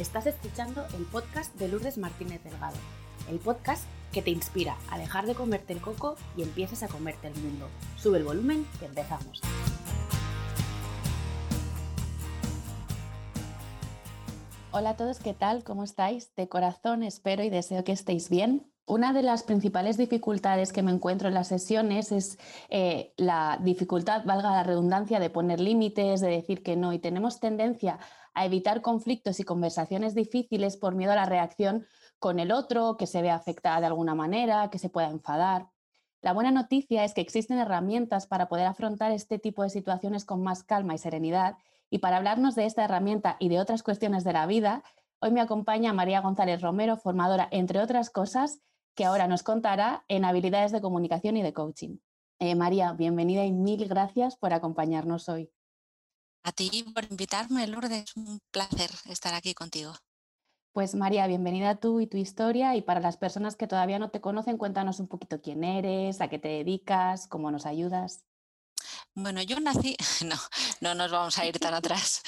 Estás escuchando el podcast de Lourdes Martínez Delgado, el podcast que te inspira a dejar de comerte el coco y empieces a comerte el mundo. Sube el volumen que empezamos. Hola a todos, ¿qué tal? ¿Cómo estáis? De corazón espero y deseo que estéis bien. Una de las principales dificultades que me encuentro en las sesiones es eh, la dificultad, valga la redundancia, de poner límites, de decir que no. Y tenemos tendencia a evitar conflictos y conversaciones difíciles por miedo a la reacción con el otro, que se vea afectada de alguna manera, que se pueda enfadar. La buena noticia es que existen herramientas para poder afrontar este tipo de situaciones con más calma y serenidad. Y para hablarnos de esta herramienta y de otras cuestiones de la vida, hoy me acompaña María González Romero, formadora, entre otras cosas, que ahora nos contará en habilidades de comunicación y de coaching. Eh, María, bienvenida y mil gracias por acompañarnos hoy. A ti por invitarme, Lourdes. Es un placer estar aquí contigo. Pues María, bienvenida tú y tu historia. Y para las personas que todavía no te conocen, cuéntanos un poquito quién eres, a qué te dedicas, cómo nos ayudas. Bueno, yo nací, no, no nos vamos a ir tan atrás,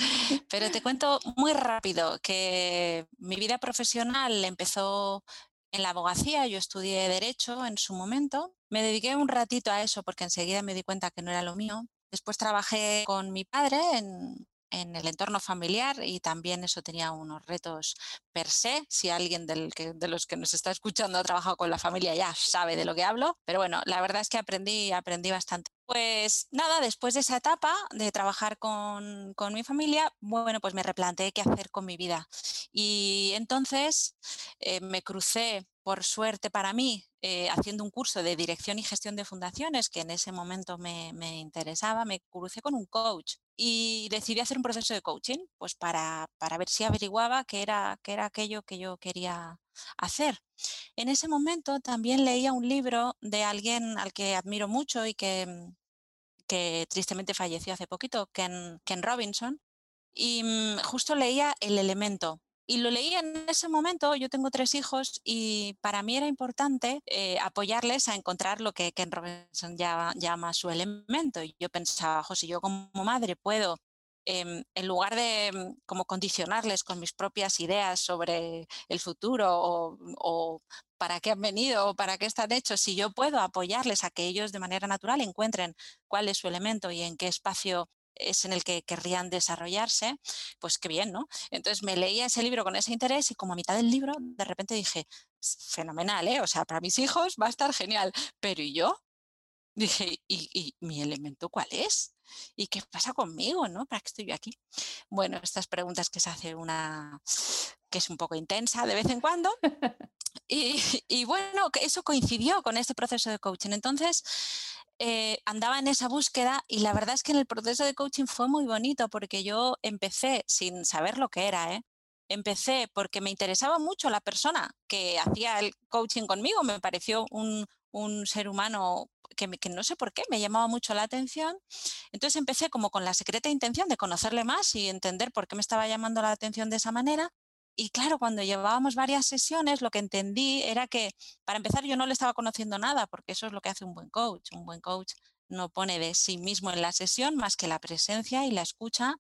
pero te cuento muy rápido que mi vida profesional empezó en la abogacía, yo estudié derecho en su momento, me dediqué un ratito a eso porque enseguida me di cuenta que no era lo mío, Después trabajé con mi padre en, el entorno familiar y también eso tenía unos retos per se. Si alguien de los que nos está escuchando ha trabajado con la familia ya sabe de lo que hablo, pero bueno, la verdad es que aprendí, aprendí bastante. Pues nada, después de esa etapa de trabajar con, mi familia, bueno, pues me replanteé qué hacer con mi vida. Y entonces eh, me crucé por suerte para mí, eh, haciendo un curso de dirección y gestión de fundaciones, que en ese momento me, interesaba, me crucé con un coach y decidí hacer un proceso de coaching, pues para, ver si averiguaba qué era, qué era aquello que yo quería hacer. En ese momento también leía un libro de alguien al que admiro mucho y que, que tristemente falleció hace poquito, Ken, Ken Robinson, y mm, justo leía El elemento, y lo leí en ese momento, yo tengo tres hijos y para mí era importante eh, apoyarles a encontrar lo que Ken Robinson llama, su elemento. Y yo pensaba, si yo como madre puedo em, en lugar de mm, como condicionarles con mis propias ideas sobre el futuro o, o, para qué han venido o para qué están hechos, si yo puedo apoyarles a que ellos de manera natural encuentren cuál es su elemento y en qué espacio es en el que querrían desarrollarse, pues qué bien, ¿no? Entonces me leía ese libro con ese interés y como a mitad del libro de repente dije, fenomenal, ¿eh? O sea, para mis hijos va a estar genial, pero ¿y yo? Dije, ¿y, mi elemento cuál es? ¿Y qué pasa conmigo, no? ¿Para qué estoy yo aquí? Bueno, estas preguntas que se hace una que es un poco intensa de vez en cuando. Y, y bueno, eso coincidió con este proceso de coaching. Entonces, eh, andaba en esa búsqueda y la verdad es que en el proceso de coaching fue muy bonito porque yo empecé sin saber lo que era, ¿eh? Empecé porque me interesaba mucho la persona que hacía el coaching conmigo, me pareció un, ser humano que, que, no sé por qué me llamaba mucho la atención. Entonces empecé como con la secreta intención de conocerle más y entender por qué me estaba llamando la atención de esa manera. Y claro, cuando llevábamos varias sesiones, lo que entendí era que, para empezar, yo no le estaba conociendo nada, porque eso es lo que hace un buen coach. Un buen coach no pone de sí mismo en la sesión más que la presencia y la escucha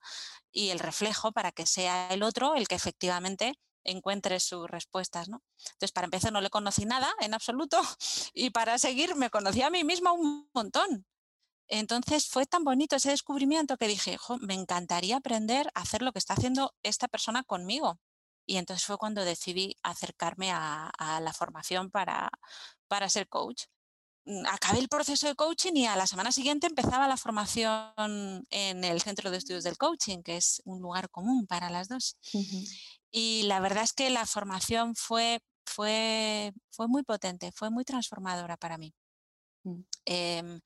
y el reflejo para que sea el otro el que efectivamente encuentre sus respuestas, ¿no? Entonces, para empezar, no le conocí nada en absoluto y para seguir me conocí a mí misma un montón. Entonces fue tan bonito ese descubrimiento que dije, me encantaría aprender a hacer lo que está haciendo esta persona conmigo. Y entonces fue cuando decidí acercarme a, la formación para, para ser coach. Mm, acabé el proceso de coaching y a la semana siguiente empezaba la formación en el Centro de Estudios del Coaching, que es un lugar común para las dos. Y la verdad es que la formación fue, fue, fue muy potente, fue muy transformadora para mí. Mm. Em,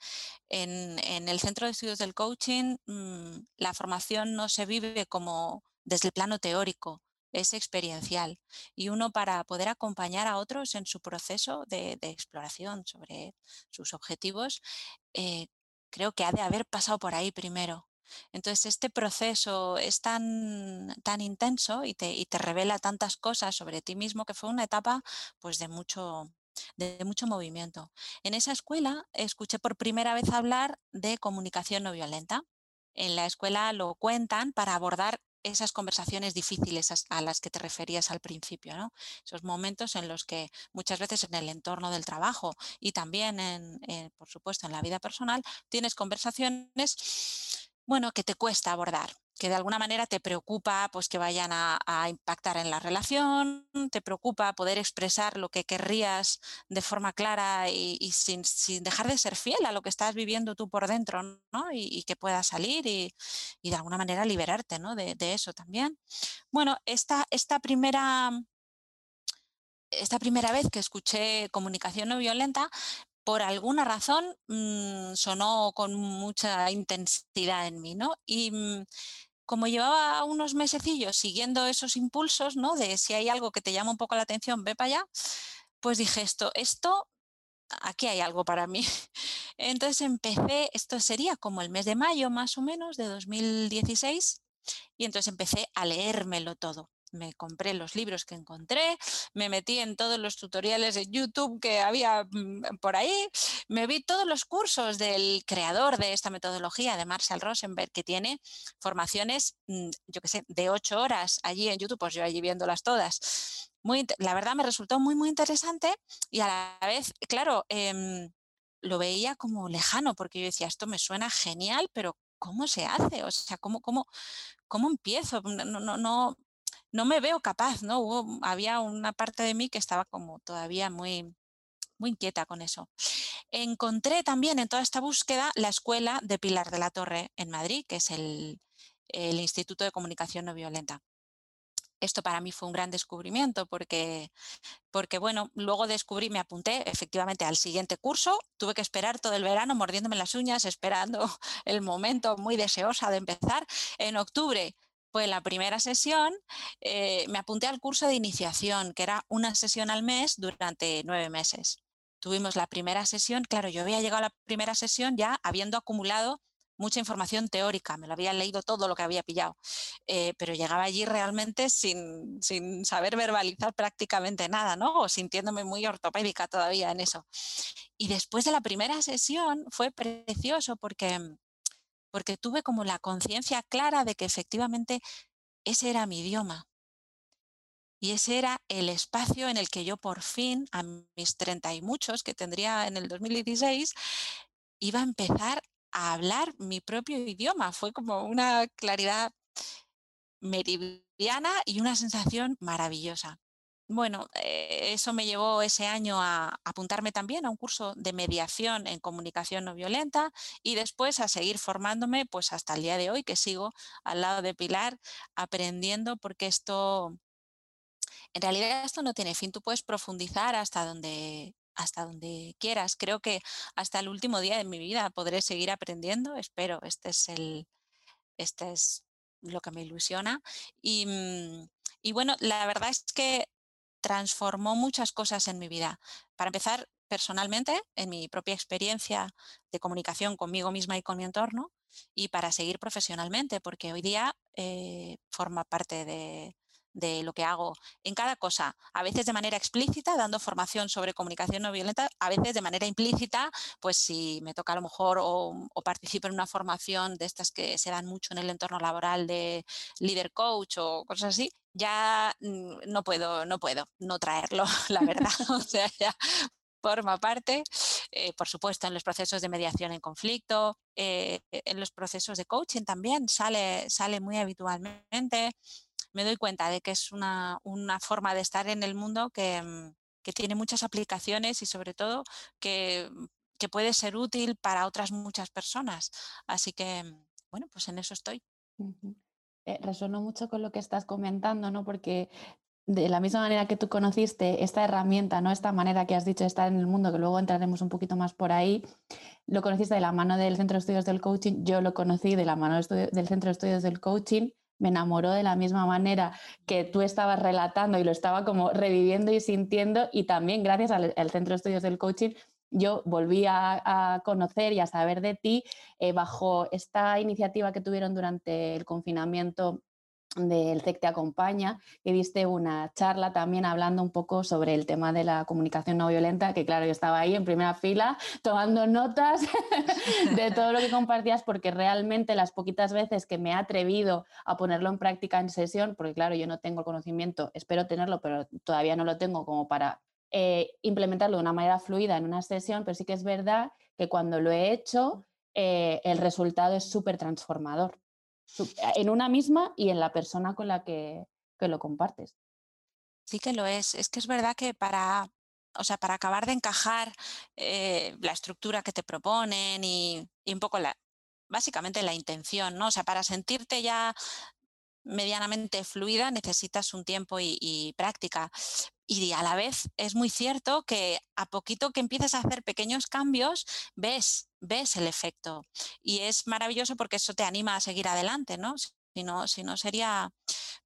en, en, el Centro de Estudios del Coaching, mm, la formación no se vive como desde el plano teórico, es experiencial y uno para poder acompañar a otros en su proceso de, exploración sobre sus objetivos, eh, creo que ha de haber pasado por ahí primero. Entonces, este proceso es tan, tan intenso y te, y te, revela tantas cosas sobre ti mismo que fue una etapa pues, de, mucho, de mucho movimiento. En esa escuela escuché por primera vez hablar de comunicación no violenta. En la escuela lo cuentan para abordar esas conversaciones difíciles a las que te referías al principio, ¿no? Esos momentos en los que muchas veces en el entorno del trabajo y también, en, por supuesto, en la vida personal, tienes conversaciones, bueno, que te cuesta abordar que de alguna manera te preocupa pues, que vayan a, impactar en la relación, te preocupa poder expresar lo que querrías de forma clara y, sin, dejar de ser fiel a lo que estás viviendo tú por dentro, ¿no? y, que pueda salir y, de alguna manera liberarte ¿no? de, eso también. Bueno, esta, esta primera esta primera vez que escuché comunicación no violenta, por alguna razón mm, sonó con mucha intensidad en mí, ¿no? Y mm, como llevaba unos mesecillos siguiendo esos impulsos, ¿no? De si hay algo que te llama un poco la atención, ve para allá, pues dije esto, esto, aquí hay algo para mí. Entonces empecé, esto sería como el mes de mayo más o menos de 2016, y entonces empecé a leérmelo todo me compré los libros que encontré, me metí en todos los tutoriales de YouTube que había mm, por ahí, me vi todos los cursos del creador de esta metodología, de Marshall Rosenberg, que tiene formaciones, mm, yo qué sé, de ocho horas allí en YouTube, pues yo allí viéndolas todas. Muy, la verdad me resultó muy, muy interesante y a la vez, claro, em, lo veía como lejano, porque yo decía, esto me suena genial, pero ¿cómo se hace? O sea, ¿cómo, cómo, cómo empiezo? No, no, no, no me veo capaz, ¿no? Hubo, había una parte de mí que estaba como todavía muy, muy inquieta con eso. Encontré también en toda esta búsqueda la escuela de Pilar de la Torre en Madrid, que es el, el Instituto de Comunicación No Violenta. Esto para mí fue un gran descubrimiento porque, porque, bueno, luego descubrí, me apunté efectivamente al siguiente curso, tuve que esperar todo el verano mordiéndome las uñas, esperando el momento muy deseosa de empezar. En octubre fue la primera sesión, eh, me apunté al curso de iniciación, que era una sesión al mes durante nueve meses. Tuvimos la primera sesión, claro, yo había llegado a la primera sesión ya habiendo acumulado mucha información teórica, me lo había leído todo lo que había pillado, eh, pero llegaba allí realmente sin, sin, saber verbalizar prácticamente nada, ¿no? O sintiéndome muy ortopédica todavía en eso. Y después de la primera sesión fue precioso porque porque tuve como la conciencia clara de que efectivamente ese era mi idioma. Y ese era el espacio en el que yo por fin, a mis treinta y muchos que tendría en el 2016, iba a empezar a hablar mi propio idioma. Fue como una claridad meridiana y una sensación maravillosa. Bueno, eh, eso me llevó ese año a apuntarme también a un curso de mediación en comunicación no violenta y después a seguir formándome pues hasta el día de hoy que sigo al lado de Pilar aprendiendo porque esto, en realidad esto no tiene fin, tú puedes profundizar hasta donde hasta donde quieras. Creo que hasta el último día de mi vida podré seguir aprendiendo, espero, este es el este es lo que me ilusiona. Y mm, y bueno, la verdad es que transformó muchas cosas en mi vida. Para empezar, personalmente, en mi propia experiencia de comunicación conmigo misma y con mi entorno, y para seguir profesionalmente, porque hoy día eh, forma parte de, de lo que hago en cada cosa, a veces de manera explícita, dando formación sobre comunicación no violenta, a veces de manera implícita, pues si me toca a lo mejor o, participo en una formación de estas que se dan mucho en el entorno laboral de líder coach o cosas así, ya mm, no puedo, no puedo no traerlo, la verdad. o sea, ya forma parte, eh, por supuesto, en los procesos de mediación en conflicto, eh, en los procesos de coaching también sale, sale muy habitualmente me doy cuenta de que es una, forma de estar en el mundo mm, que, tiene muchas aplicaciones y sobre todo que, puede ser útil para otras muchas personas. Así que, mm, bueno, pues en eso estoy. Resueno mucho con lo que estás comentando, ¿no? Porque de la misma manera que tú conociste esta herramienta, ¿no? Esta manera que has dicho de estar en el mundo, que luego entraremos un poquito más por ahí, lo conociste de la mano del Centro de Estudios del Coaching, yo lo conocí de la mano del Centro de Estudios del Coaching me enamoró de la misma manera que tú estabas relatando y lo estaba como reviviendo y sintiendo y también gracias al, Centro de Estudios del Coaching yo volví a, conocer y a saber de ti eh, bajo esta iniciativa que tuvieron durante el confinamiento del CEC Te Acompaña, que diste una charla también hablando un poco sobre el tema de la comunicación no violenta, que claro, yo estaba ahí en primera fila tomando notas de todo lo que compartías, porque realmente las poquitas veces que me he atrevido a ponerlo en práctica en sesión, porque claro, yo no tengo el conocimiento, espero tenerlo, pero todavía no lo tengo como para eh, implementarlo de una manera fluida en una sesión, pero sí que es verdad que cuando lo he hecho, eh, el resultado es súper transformador en una misma y en la persona con la que, lo compartes. Sí que lo es. Es que es verdad que para, o sea, para acabar de encajar eh, la estructura que te proponen y, un poco la, básicamente la intención, ¿no? O sea, para sentirte ya medianamente fluida necesitas un tiempo y, práctica. Y a la vez es muy cierto que a poquito que empiezas a hacer pequeños cambios, ves, ves el efecto. Y es maravilloso porque eso te anima a seguir adelante, ¿no? Si no, si no sería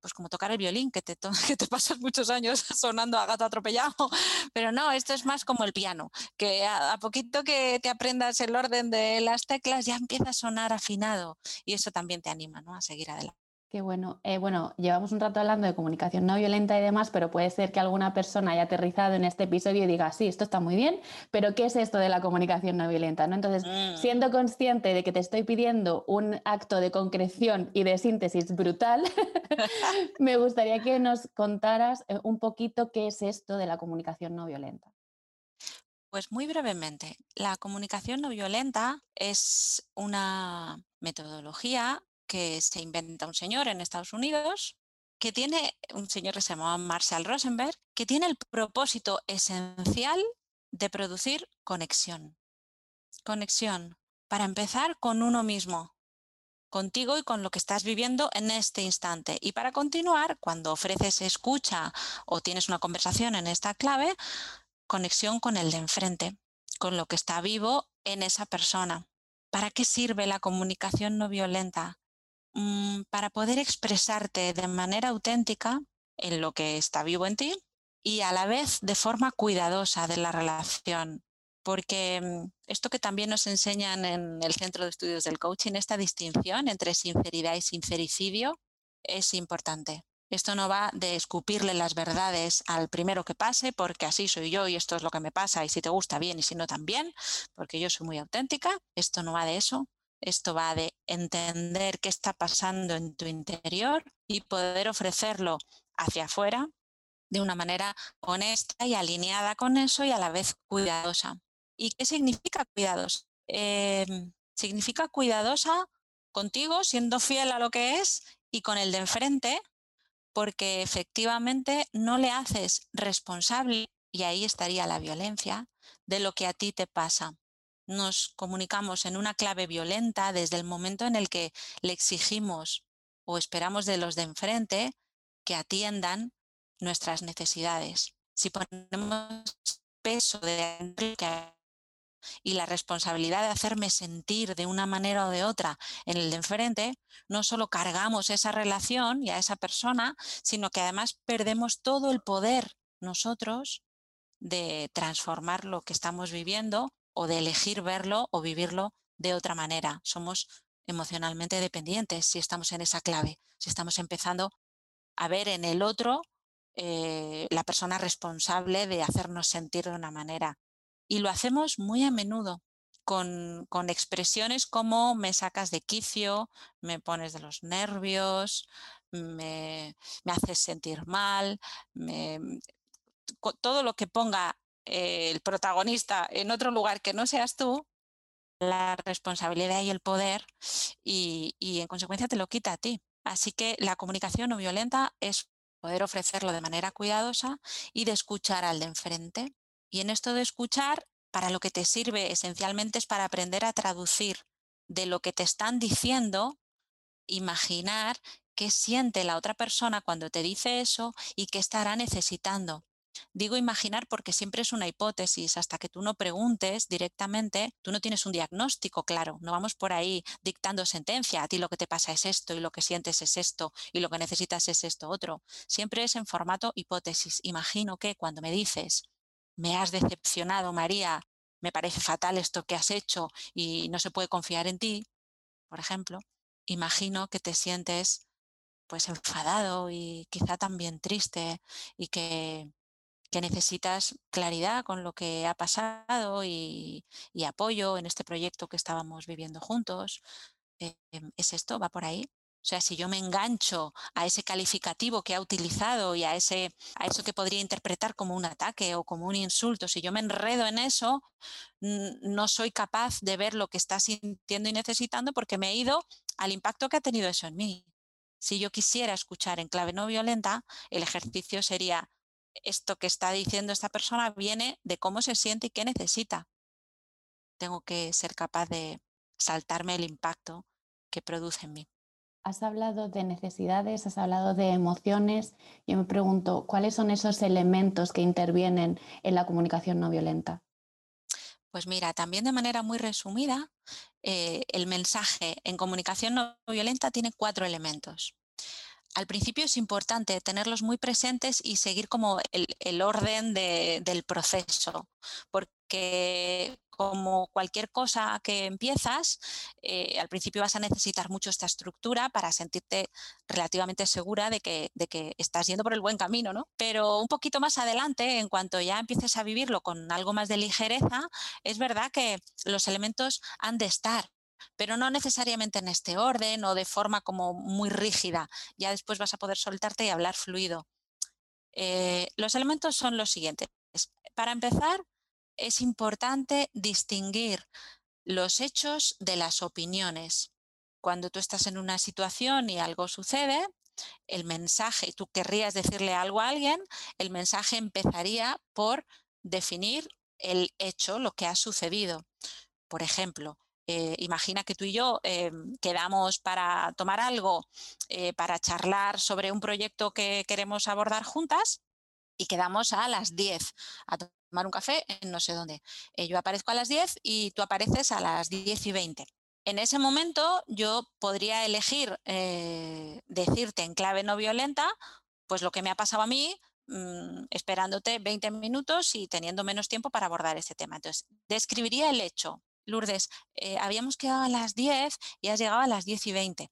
pues como tocar el violín, que te, que te pasas muchos años sonando a gato atropellado. Pero no, esto es más como el piano, que a, a, poquito que te aprendas el orden de las teclas ya empieza a sonar afinado y eso también te anima ¿no? a seguir adelante. Qué bueno. Eh, bueno, llevamos un rato hablando de comunicación no violenta y demás, pero puede ser que alguna persona haya aterrizado en este episodio y diga, sí, esto está muy bien, pero ¿qué es esto de la comunicación no violenta? ¿no? Entonces, mm. siendo consciente de que te estoy pidiendo un acto de concreción y de síntesis brutal, me gustaría que nos contaras eh, un poquito qué es esto de la comunicación no violenta. Pues muy brevemente, la comunicación no violenta es una metodología que se inventa un señor en Estados Unidos que tiene, un señor que se llamaba Marshall Rosenberg, que tiene el propósito esencial de producir conexión. Conexión, para empezar con uno mismo, contigo y con lo que estás viviendo en este instante. Y para continuar, cuando ofreces escucha o tienes una conversación en esta clave, conexión con el de enfrente, con lo que está vivo en esa persona. ¿Para qué sirve la comunicación no violenta? Mm, para poder expresarte de manera auténtica en lo que está vivo en ti y a la vez de forma cuidadosa de la relación. Porque mm, esto que también nos enseñan en el Centro de Estudios del Coaching, esta distinción entre sinceridad y sincericidio, es importante. Esto no va de escupirle las verdades al primero que pase, porque así soy yo y esto es lo que me pasa y si te gusta bien y si no también, porque yo soy muy auténtica. Esto no va de eso, esto va de entender qué está pasando en tu interior y poder ofrecerlo hacia afuera de una manera honesta y alineada con eso y a la vez cuidadosa. ¿Y qué significa cuidadosa? Em, significa cuidadosa contigo, siendo fiel a lo que es y con el de enfrente, porque efectivamente no le haces responsable, y ahí estaría la violencia, de lo que a ti te pasa nos comunicamos en una clave violenta desde el momento en el que le exigimos o esperamos de los de enfrente que atiendan nuestras necesidades. Si ponemos peso de y la responsabilidad de hacerme sentir de una manera o de otra en el de enfrente, no solo cargamos esa relación y a esa persona, sino que además perdemos todo el poder nosotros de transformar lo que estamos viviendo o de elegir verlo o vivirlo de otra manera. Somos emocionalmente dependientes si estamos en esa clave, si estamos empezando a ver en el otro eh, la persona responsable de hacernos sentir de una manera. Y lo hacemos muy a menudo con, expresiones como me sacas de quicio, me pones de los nervios, me, me haces sentir mal, todo lo que ponga el protagonista en otro lugar que no seas tú, la responsabilidad y el poder y, y en consecuencia te lo quita a ti. Así que la comunicación no violenta es poder ofrecerlo de manera cuidadosa y de escuchar al de enfrente. Y en esto de escuchar, para lo que te sirve esencialmente es para aprender a traducir de lo que te están diciendo, imaginar qué siente la otra persona cuando te dice eso y qué estará necesitando. Digo imaginar porque siempre es una hipótesis. Hasta que tú no preguntes directamente, tú no tienes un diagnóstico claro. No vamos por ahí dictando sentencia. A ti lo que te pasa es esto y lo que sientes es esto y lo que necesitas es esto otro. Siempre es en formato hipótesis. Imagino que cuando me dices, me has decepcionado, María, me parece fatal esto que has hecho y no se puede confiar en ti, por ejemplo, imagino que te sientes pues enfadado y quizá también triste y que, necesitas claridad con lo que ha pasado y, apoyo en este proyecto que estábamos viviendo juntos. Em, ¿Es esto? ¿Va por ahí? O sea, si yo me engancho a ese calificativo que ha utilizado y a, ese, a eso que podría interpretar como un ataque o como un insulto, si yo me enredo en eso, no soy capaz de ver lo que está sintiendo y necesitando porque me he ido al impacto que ha tenido eso en mí. Si yo quisiera escuchar en clave no violenta, el ejercicio sería, esto que está diciendo esta persona viene de cómo se siente y qué necesita. Tengo que ser capaz de saltarme el impacto que produce en mí. Has hablado de necesidades, has hablado de emociones. Yo me pregunto, ¿cuáles son esos elementos que intervienen en la comunicación no violenta? Pues mira, también de manera muy resumida, eh, el mensaje en comunicación no violenta tiene cuatro elementos. Al principio es importante tenerlos muy presentes y seguir como el, orden del proceso, porque como cualquier cosa que empiezas, eh, al principio vas a necesitar mucho esta estructura para sentirte relativamente segura de que, de que estás yendo por el buen camino, ¿no? Pero un poquito más adelante, en cuanto ya empieces a vivirlo con algo más de ligereza, es verdad que los elementos han de estar pero no necesariamente en este orden o de forma como muy rígida. Ya después vas a poder soltarte y hablar fluido. Eh, los elementos son los siguientes. Para empezar, es importante distinguir los hechos de las opiniones. Cuando tú estás en una situación y algo sucede, el mensaje, tú querrías decirle algo a alguien, el mensaje empezaría por definir el hecho, lo que ha sucedido. Por ejemplo, eh, imagina que tú y yo em, quedamos para tomar algo, eh, para charlar sobre un proyecto que queremos abordar juntas y quedamos a las 10 a tomar un café en no sé dónde. Eh, yo aparezco a las 10 y tú apareces a las 10 y 20. En ese momento yo podría elegir eh, decirte en clave no violenta, pues lo que me ha pasado a mí, mm, esperándote 20 minutos y teniendo menos tiempo para abordar ese tema. Entonces, describiría el hecho. Lourdes, eh, habíamos quedado a las 10 y has llegado a las 10 y 20.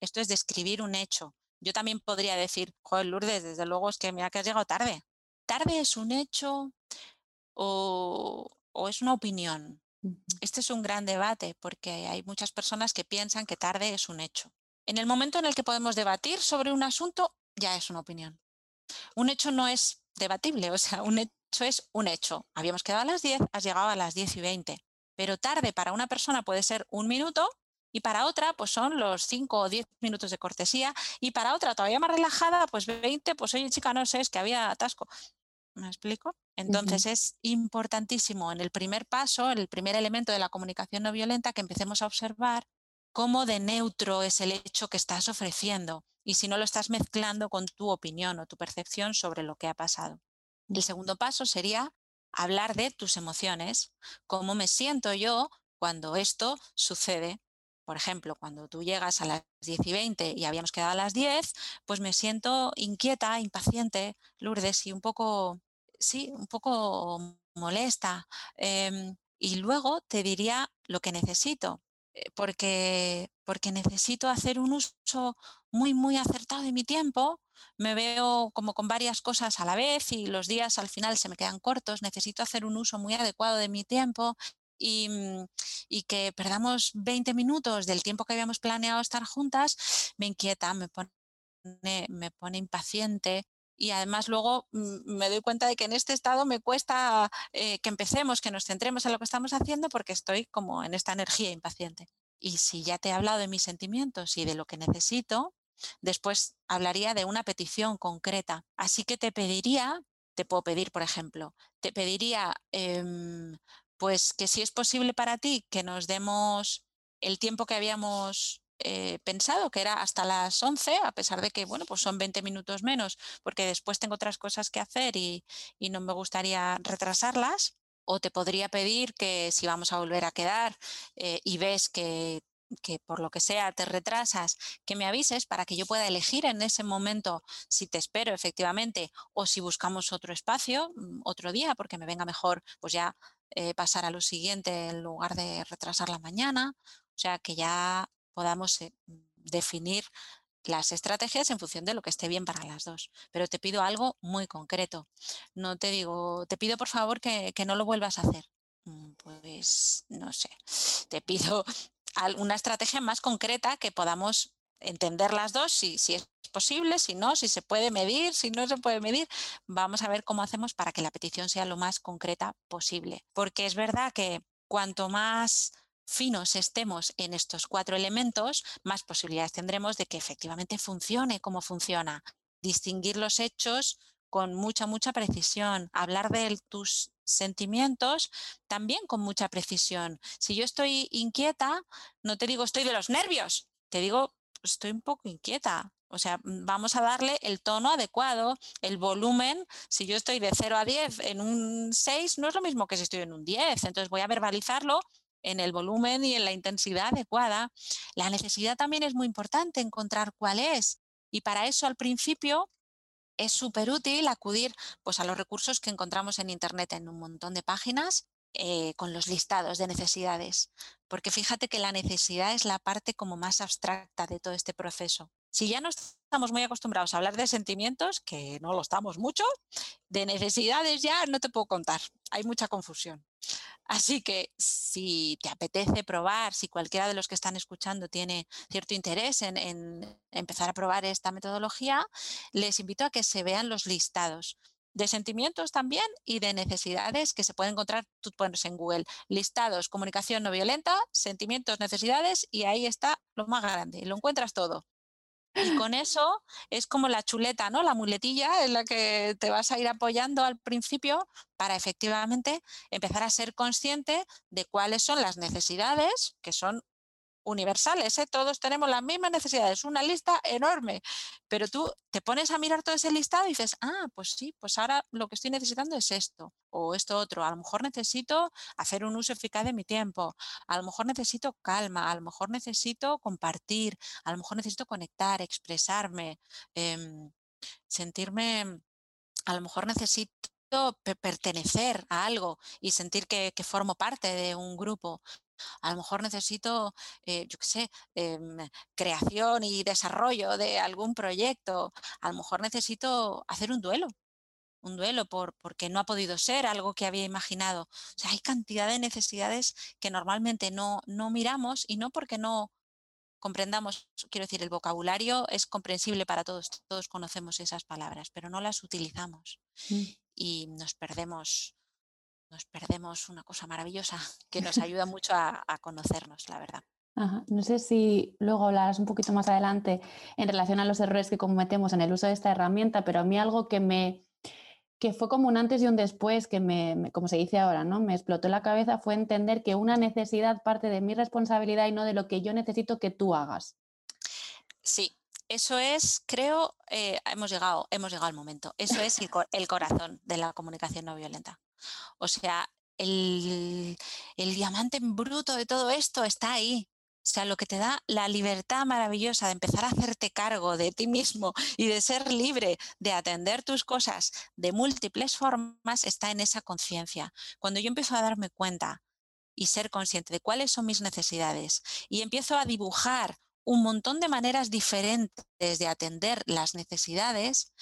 Esto es describir un hecho. Yo también podría decir, joder, Lourdes, desde luego es que mira que has llegado tarde. ¿Tarde es un hecho o, es una opinión? Este es un gran debate porque hay muchas personas que piensan que tarde es un hecho. En el momento en el que podemos debatir sobre un asunto, ya es una opinión. Un hecho no es debatible, o sea, un hecho es un hecho. Habíamos quedado a las 10, has llegado a las 10 y 20. Pero tarde para una persona puede ser un minuto y para otra pues son los 5 o 10 minutos de cortesía y para otra todavía más relajada pues 20, pues oye chica, no sé, es que había atasco. ¿Me explico? Entonces es importantísimo en el primer paso, en el primer elemento de la comunicación no violenta, que empecemos a observar cómo de neutro es el hecho que estás ofreciendo y si no lo estás mezclando con tu opinión o tu percepción sobre lo que ha pasado. El segundo paso sería hablar de tus emociones, cómo me siento yo cuando esto sucede. Por ejemplo, cuando tú llegas a las 10 y 20 y habíamos quedado a las 10, pues me siento inquieta, impaciente, Lourdes, y un poco, sí, un poco molesta. Em, y luego te diría lo que necesito, porque, porque necesito hacer un uso muy, muy acertado de mi tiempo. Me veo como con varias cosas a la vez y los días al final se me quedan cortos. Necesito hacer un uso muy adecuado de mi tiempo Mm, y, que perdamos 20 minutos del tiempo que habíamos planeado estar juntas, me inquieta, me pone, me pone impaciente, y además luego mm, me doy cuenta de que en este estado me cuesta eh, que empecemos, que nos centremos en lo que estamos haciendo porque estoy como en esta energía impaciente. Y si ya te he hablado de mis sentimientos y de lo que necesito, después hablaría de una petición concreta. Así que te pediría, te puedo pedir, por ejemplo, te pediría em, pues que si es posible para ti que nos demos el tiempo que habíamos eh, pensado, que era hasta las 11, a pesar de que, bueno, pues son 20 minutos menos, porque después tengo otras cosas que hacer y, no me gustaría retrasarlas. O te podría pedir que si vamos a volver a quedar eh, y ves que que por lo que sea te retrasas, que me avises para que yo pueda elegir en ese momento si te espero efectivamente o si buscamos otro espacio, mm, otro día, porque me venga mejor pues ya eh, pasar a lo siguiente en lugar de retrasar la mañana. O sea, que ya podamos eh, definir las estrategias en función de lo que esté bien para las dos. Pero te pido algo muy concreto. No te digo, te pido por favor que, no lo vuelvas a hacer. Mm, pues no sé, te pido una estrategia más concreta que podamos entender las dos, si, si es posible, si no, si se puede medir, si no se puede medir. Vamos a ver cómo hacemos para que la petición sea lo más concreta posible. Porque es verdad que cuanto más finos estemos en estos cuatro elementos, más posibilidades tendremos de que efectivamente funcione como funciona. Distinguir los hechos con mucha, mucha precisión. Hablar de tus sentimientos también con mucha precisión. Si yo estoy inquieta, no te digo estoy de los nervios, te digo estoy un poco inquieta. O sea, mm, vamos a darle el tono adecuado, el volumen. Si yo estoy de 0 a 10 en un 6, no es lo mismo que si estoy en un 10. Entonces voy a verbalizarlo en el volumen y en la intensidad adecuada. La necesidad también es muy importante, encontrar cuál es. Y para eso al principio es súper útil acudir pues, a los recursos que encontramos en Internet en un montón de páginas eh, con los listados de necesidades. Porque fíjate que la necesidad es la parte como más abstracta de todo este proceso. Si ya no estamos muy acostumbrados a hablar de sentimientos, que no lo estamos mucho, de necesidades ya no te puedo contar, hay mucha confusión. Así que si te apetece probar, si cualquiera de los que están escuchando tiene cierto interés en, empezar a probar esta metodología, les invito a que se vean los listados de sentimientos también y de necesidades que se pueden encontrar, tú pones en Google, listados, comunicación no violenta, sentimientos, necesidades y ahí está lo más grande, lo encuentras todo. Y con eso es como la chuleta, ¿no? La muletilla en la que te vas a ir apoyando al principio para efectivamente empezar a ser consciente de cuáles son las necesidades, que son universales, ¿eh? todos tenemos las mismas necesidades, una lista enorme, pero tú te pones a mirar todo ese listado y dices, ah, pues sí, pues ahora lo que estoy necesitando es esto o esto otro, a lo mejor necesito hacer un uso eficaz de mi tiempo, a lo mejor necesito calma, a lo mejor necesito compartir, a lo mejor necesito conectar, expresarme, em, sentirme, a lo mejor necesito pertenecer a algo y sentir que, que, formo parte de un grupo. A lo mejor necesito, eh, yo qué sé, em, creación y desarrollo de algún proyecto. A lo mejor necesito hacer un duelo, un duelo por, porque no ha podido ser algo que había imaginado. O sea, hay cantidad de necesidades que normalmente no, no miramos y no porque no comprendamos, quiero decir, el vocabulario es comprensible para todos, todos conocemos esas palabras, pero no las utilizamos mm. y nos perdemos nos perdemos una cosa maravillosa que nos ayuda mucho a, conocernos, la verdad. No sé si luego hablarás un poquito más adelante en relación a los errores que cometemos en el uso de esta herramienta, pero a mí algo que me que fue como un antes y un después, que me, como se dice ahora, ¿no? Me explotó la cabeza fue entender que una necesidad parte de mi responsabilidad y no de lo que yo necesito que tú hagas. Sí, eso es, creo, eh, hemos, llegado, hemos llegado al momento. Eso es el corazón de la comunicación no violenta. O sea, el, diamante en bruto de todo esto está ahí. O sea, lo que te da la libertad maravillosa de empezar a hacerte cargo de ti mismo y de ser libre de atender tus cosas de múltiples formas está en esa conciencia. Cuando yo empiezo a darme cuenta y ser consciente de cuáles son mis necesidades y empiezo a dibujar un montón de maneras diferentes de atender las necesidades,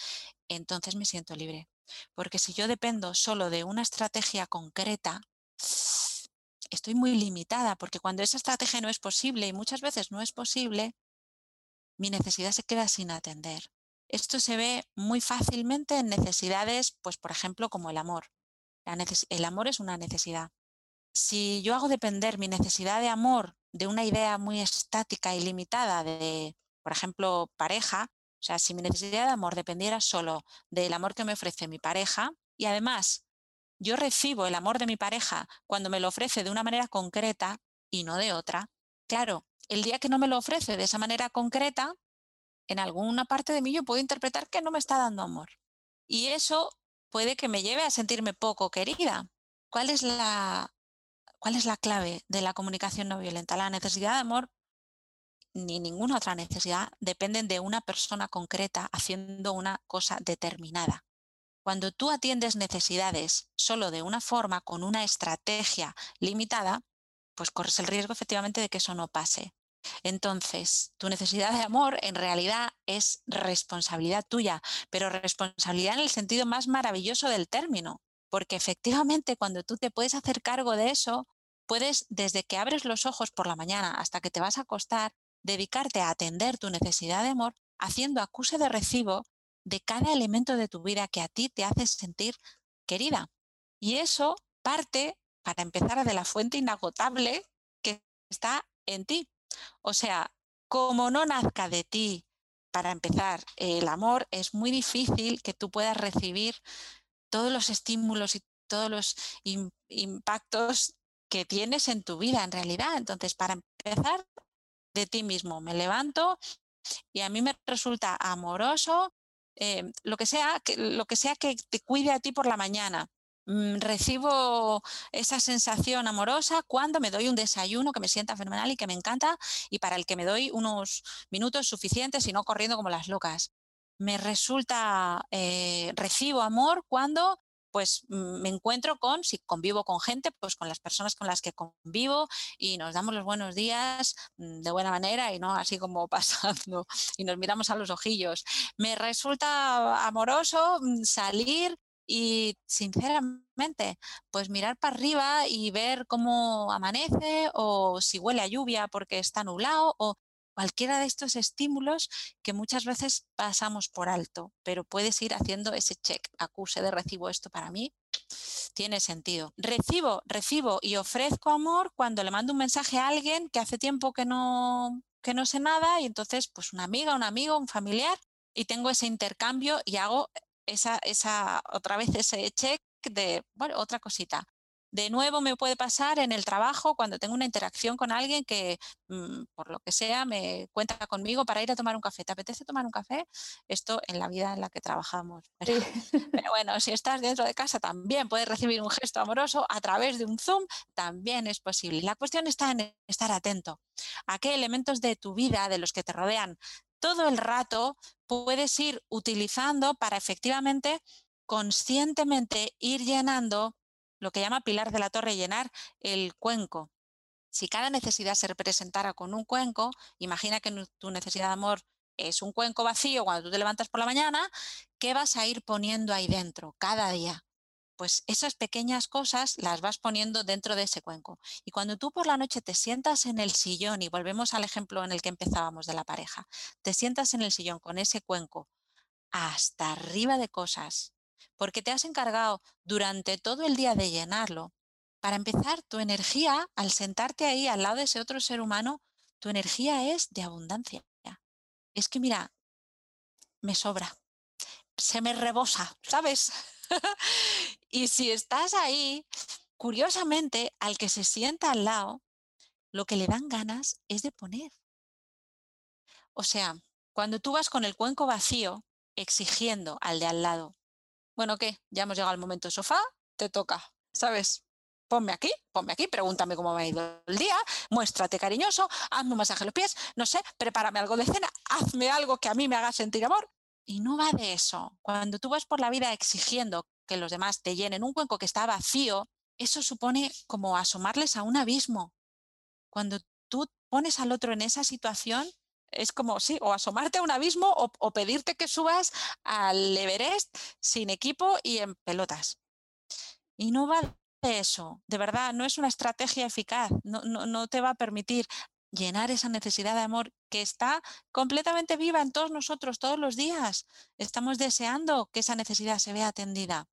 entonces me siento libre. Porque si yo dependo solo de una estrategia concreta, estoy muy limitada, porque cuando esa estrategia no es posible, y muchas veces no es posible, mi necesidad se queda sin atender. Esto se ve muy fácilmente en necesidades, pues por ejemplo, como el amor. el amor es una necesidad. Si yo hago depender mi necesidad de amor de una idea muy estática y limitada de, por ejemplo, pareja, o sea, si mi necesidad de amor dependiera solo del amor que me ofrece mi pareja y además yo recibo el amor de mi pareja cuando me lo ofrece de una manera concreta y no de otra, claro, el día que no me lo ofrece de esa manera concreta, en alguna parte de mí yo puedo interpretar que no me está dando amor. Y eso puede que me lleve a sentirme poco querida. ¿Cuál es la, cuál es la clave de la comunicación no violenta? La necesidad de amor ni ninguna otra necesidad dependen de una persona concreta haciendo una cosa determinada. Cuando tú atiendes necesidades solo de una forma, con una estrategia limitada, pues corres el riesgo efectivamente de que eso no pase. Entonces, tu necesidad de amor en realidad es responsabilidad tuya, pero responsabilidad en el sentido más maravilloso del término, porque efectivamente cuando tú te puedes hacer cargo de eso, puedes desde que abres los ojos por la mañana hasta que te vas a acostar, dedicarte a atender tu necesidad de amor haciendo acuse de recibo de cada elemento de tu vida que a ti te hace sentir querida. Y eso parte, para empezar, de la fuente inagotable que está en ti. O sea, como no nazca de ti, para empezar, el amor, es muy difícil que tú puedas recibir todos los estímulos y todos los impactos que tienes en tu vida en realidad. Entonces, para empezar, de ti mismo, me levanto y a mí me resulta amoroso eh, lo, que sea, que, lo que sea que te cuide a ti por la mañana. Mm, recibo esa sensación amorosa cuando me doy un desayuno que me sienta fenomenal y que me encanta y para el que me doy unos minutos suficientes y no corriendo como las locas. Me resulta, eh, recibo amor cuando pues mm, me encuentro con, si convivo con gente, pues con las personas con las que convivo y nos damos los buenos días mm, de buena manera y no así como pasando y nos miramos a los ojillos. Me resulta amoroso salir y sinceramente, pues mirar para arriba y ver cómo amanece o si huele a lluvia porque está nublado o cualquiera de estos estímulos que muchas veces pasamos por alto, pero puedes ir haciendo ese check, acuse de recibo esto para mí, tiene sentido. Recibo, recibo y ofrezco amor cuando le mando un mensaje a alguien que hace tiempo que no que no sé nada y entonces pues una amiga, un amigo, un familiar y tengo ese intercambio y hago esa, esa, otra vez ese check de, bueno, otra cosita. De nuevo me puede pasar en el trabajo cuando tengo una interacción con alguien que, mm, por lo que sea, me cuenta conmigo para ir a tomar un café. ¿Te apetece tomar un café? Esto en la vida en la que trabajamos. Pero, bueno, si estás dentro de casa también puedes recibir un gesto amoroso a través de un Zoom, también es posible. La cuestión está en estar atento a qué elementos de tu vida, de los que te rodean, todo el rato puedes ir utilizando para efectivamente conscientemente ir llenando lo que llama Pilar de la Torre, llenar el cuenco. Si cada necesidad se representara con un cuenco, imagina que tu necesidad de amor es un cuenco vacío cuando tú te levantas por la mañana, ¿qué vas a ir poniendo ahí dentro cada día? Pues esas pequeñas cosas las vas poniendo dentro de ese cuenco. Y cuando tú por la noche te sientas en el sillón, y volvemos al ejemplo en el que empezábamos de la pareja, te sientas en el sillón con ese cuenco hasta arriba de cosas, porque te has encargado durante todo el día de llenarlo. Para empezar, tu energía, al sentarte ahí al lado de ese otro ser humano, tu energía es de abundancia. Es que mira, me sobra, se me rebosa, ¿sabes? y si estás ahí, curiosamente, al que se sienta al lado, lo que le dan ganas es de poner. O sea, cuando tú vas con el cuenco vacío exigiendo al de al lado, bueno, ¿qué? Ya hemos llegado al momento sofá, te toca, ¿sabes? Ponme aquí, ponme aquí, pregúntame cómo me ha ido el día, muéstrate cariñoso, hazme un masaje en los pies, no sé, prepárame algo de cena, hazme algo que a mí me haga sentir amor. Y no va de eso. Cuando tú vas por la vida exigiendo que los demás te llenen un cuenco que está vacío, eso supone como asomarles a un abismo. Cuando tú pones al otro en esa situación, es como, sí, o asomarte a un abismo o, pedirte que subas al Everest sin equipo y en pelotas. Y no va de eso, de verdad, no es una estrategia eficaz, no, no, no te va a permitir llenar esa necesidad de amor que está completamente viva en todos nosotros todos los días. Estamos deseando que esa necesidad se vea atendida.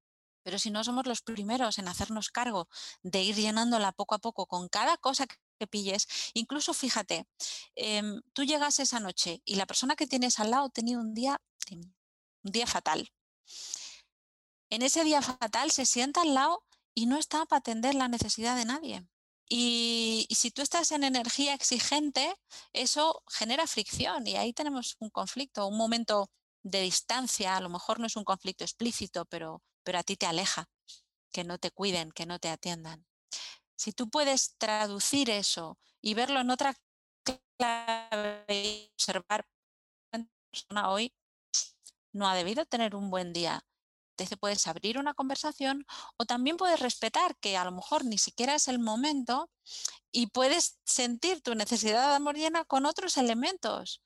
Pero si no somos los primeros en hacernos cargo de ir llenándola poco a poco con cada cosa que pilles, incluso fíjate, em, tú llegas esa noche y la persona que tienes al lado ha tenido un día, un día fatal. En ese día fatal se sienta al lado y no está para atender la necesidad de nadie. Y, si tú estás en energía exigente, eso genera fricción y ahí tenemos un conflicto, un momento de distancia, a lo mejor no es un conflicto explícito, pero, pero a ti te aleja, que no te cuiden, que no te atiendan. Si tú puedes traducir eso y verlo en otra clave y observar persona hoy no ha debido tener un buen día te puedes abrir una conversación o también puedes respetar que a lo mejor ni siquiera es el momento y puedes sentir tu necesidad de amor llena con otros elementos.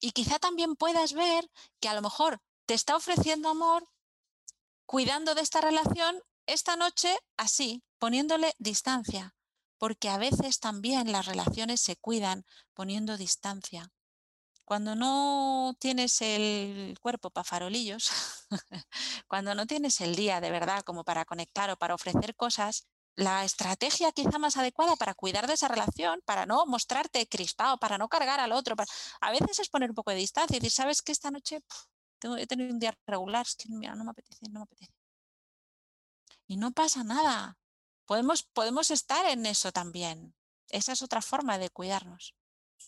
Y quizá también puedas ver que a lo mejor te está ofreciendo amor cuidando de esta relación esta noche así, poniéndole distancia, porque a veces también las relaciones se cuidan poniendo distancia. Cuando no tienes el cuerpo para farolillos, cuando no tienes el día de verdad como para conectar o para ofrecer cosas, la estrategia quizá más adecuada para cuidar de esa relación, para no mostrarte crispado, para no cargar al otro, a veces es poner un poco de distancia y decir, sabes que esta noche he tenido un día regular, es que mira, no me apetece, no me apetece. Y no pasa nada. Podemos, podemos estar en eso también. Esa es otra forma de cuidarnos.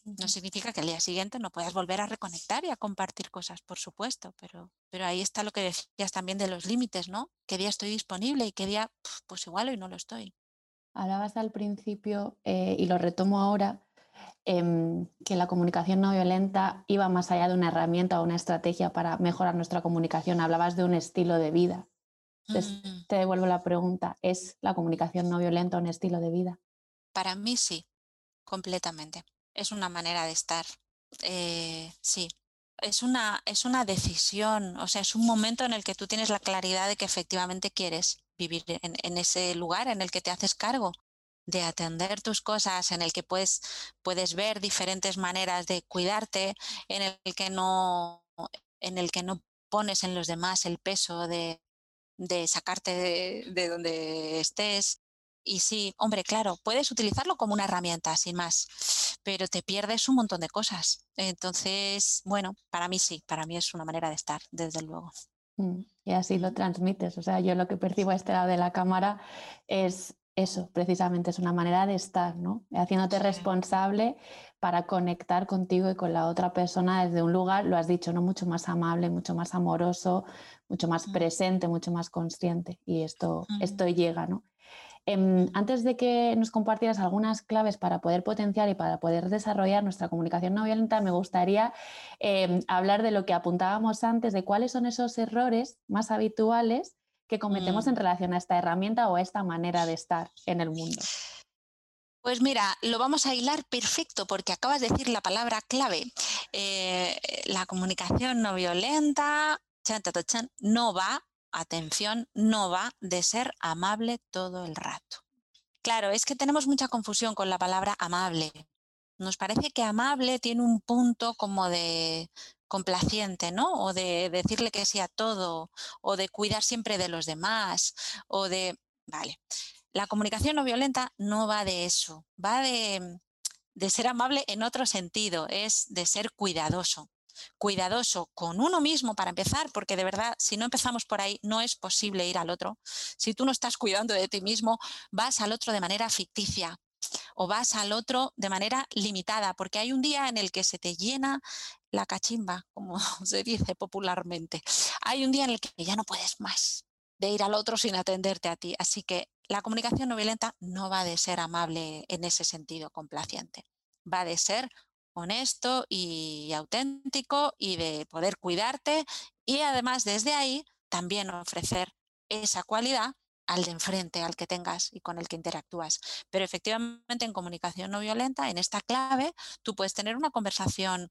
No significa que al día siguiente no puedas volver a reconectar y a compartir cosas, por supuesto, pero, pero ahí está lo que decías también de los límites, ¿no? ¿Qué día estoy disponible y qué día, pues igual hoy no lo estoy? Hablabas al principio, eh, y lo retomo ahora, em, que la comunicación no violenta iba más allá de una herramienta o una estrategia para mejorar nuestra comunicación. Hablabas de un estilo de vida. Entonces, mm. te devuelvo la pregunta, ¿es la comunicación no violenta un estilo de vida? Para mí sí, completamente es una manera de estar. Eh, sí, es una, es una decisión, o sea, es un momento en el que tú tienes la claridad de que efectivamente quieres vivir en, ese lugar en el que te haces cargo de atender tus cosas, en el que puedes, puedes ver diferentes maneras de cuidarte, en el que no, en el que no pones en los demás el peso de, de sacarte de, de donde estés, y sí, hombre, claro, puedes utilizarlo como una herramienta, sin más, pero te pierdes un montón de cosas. Entonces, bueno, para mí sí, para mí es una manera de estar, desde luego. Mm, y así lo transmites. O sea, yo lo que percibo a este lado de la cámara es eso, precisamente, es una manera de estar, ¿no? Haciéndote responsable para conectar contigo y con la otra persona desde un lugar, lo has dicho, ¿no? Mucho más amable, mucho más amoroso, mucho más mm. presente, mucho más consciente. Y esto, esto llega, ¿no? Em, antes de que nos compartieras algunas claves para poder potenciar y para poder desarrollar nuestra comunicación no violenta, me gustaría em, hablar de lo que apuntábamos antes, de cuáles son esos errores más habituales que cometemos en mm. relación a esta herramienta o a esta manera de estar en el mundo. Pues mira, lo vamos a hilar perfecto porque acabas de decir la palabra clave. Eh, la comunicación no violenta no va atención, no va de ser amable todo el rato. Claro, es que tenemos mucha confusión con la palabra amable. Nos parece que amable tiene un punto como de complaciente, ¿no? O de decirle que sí a todo, o de cuidar siempre de los demás, o de... Vale. La comunicación no violenta no va de eso, va de, de ser amable en otro sentido, es de ser cuidadoso cuidadoso con uno mismo para empezar, porque de verdad, si no empezamos por ahí, no es posible ir al otro. Si tú no estás cuidando de ti mismo, vas al otro de manera ficticia o vas al otro de manera limitada, porque hay un día en el que se te llena la cachimba, como se dice popularmente. Hay un día en el que ya no puedes más de ir al otro sin atenderte a ti. Así que la comunicación no violenta no va de ser amable en ese sentido complaciente, va de ser honesto y auténtico y de poder cuidarte y además desde ahí también ofrecer esa cualidad al de enfrente, al que tengas y con el que interactúas. Pero efectivamente en comunicación no violenta, en esta clave, tú puedes tener una conversación